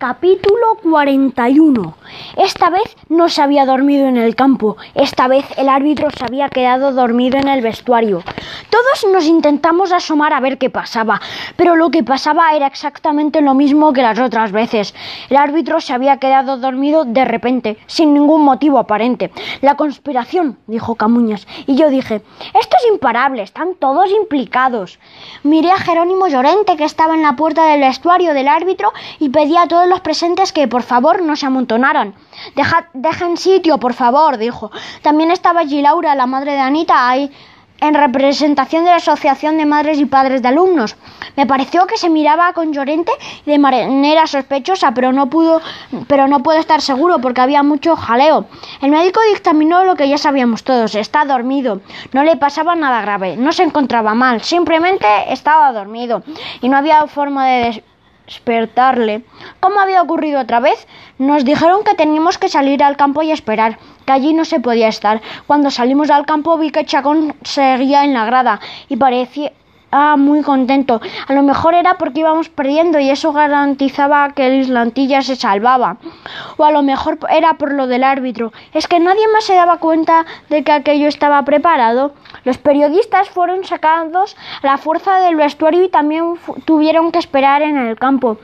Capítulo 41. Esta vez no se había dormido en el campo, esta vez el árbitro se había quedado dormido en el vestuario. Todos nos intentamos asomar a ver qué pasaba, pero lo que pasaba era exactamente lo mismo que las otras veces. El árbitro se había quedado dormido de repente, sin ningún motivo aparente. La conspiración, dijo Camuñas, y yo dije, esto es imparable, están todos implicados. Miré a Jerónimo Llorente, que estaba en la puerta del vestuario del árbitro, y pedí a todos los presentes que por favor no se amontonaran. Deja, dejen sitio, por favor, dijo. También estaba allí Laura, la madre de Anita, ahí en representación de la Asociación de Madres y Padres de Alumnos. Me pareció que se miraba con Llorente de manera sospechosa, pero no pudo, pero no puedo estar seguro porque había mucho jaleo. El médico dictaminó lo que ya sabíamos todos, está dormido. No le pasaba nada grave, no se encontraba mal, simplemente estaba dormido y no había forma de despertarle. ¿Cómo había ocurrido otra vez? Nos dijeron que teníamos que salir al campo y esperar, que allí no se podía estar. Cuando salimos al campo vi que Chacón seguía en la grada y parecía Ah, muy contento. A lo mejor era porque íbamos perdiendo y eso garantizaba que el Islantilla se salvaba. O a lo mejor era por lo del árbitro. Es que nadie más se daba cuenta de que aquello estaba preparado. Los periodistas fueron sacados a la fuerza del vestuario y también tuvieron que esperar en el campo.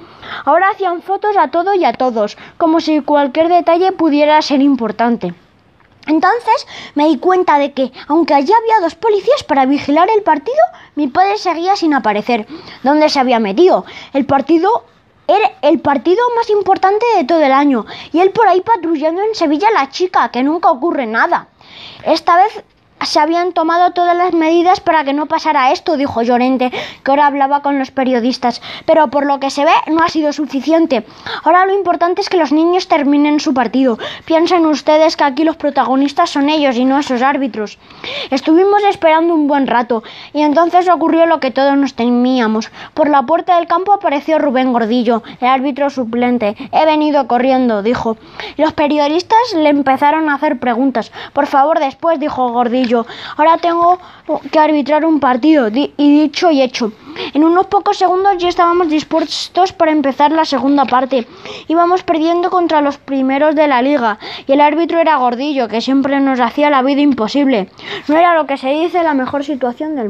Ahora hacían fotos a todo y a todos, como si cualquier detalle pudiera ser importante. Entonces me di cuenta de que, aunque allí había dos policías para vigilar el partido, mi padre seguía sin aparecer. ¿Dónde se había metido? El partido era el partido más importante de todo el año y él por ahí patrullando en Sevilla la chica, que nunca ocurre nada. Esta vez se habían tomado todas las medidas para que no pasara esto, dijo Llorente, que ahora hablaba con los periodistas, pero por lo que se ve no ha sido suficiente. Ahora lo importante es que los niños terminen su partido. Piensen ustedes que aquí los protagonistas son ellos y no esos árbitros. Estuvimos esperando un buen rato y entonces ocurrió lo que todos nos temíamos. Por la puerta del campo apareció Rubén Gordillo, el árbitro suplente. He venido corriendo, dijo. Los periodistas le empezaron a hacer preguntas. Por favor, después, dijo Gordillo Ahora tengo que arbitrar un partido, y dicho y hecho. En unos pocos segundos ya estábamos dispuestos para empezar la segunda parte. Íbamos perdiendo contra los primeros de la liga, y el árbitro era Gordillo, que siempre nos hacía la vida imposible. No era lo que se dice la mejor situación del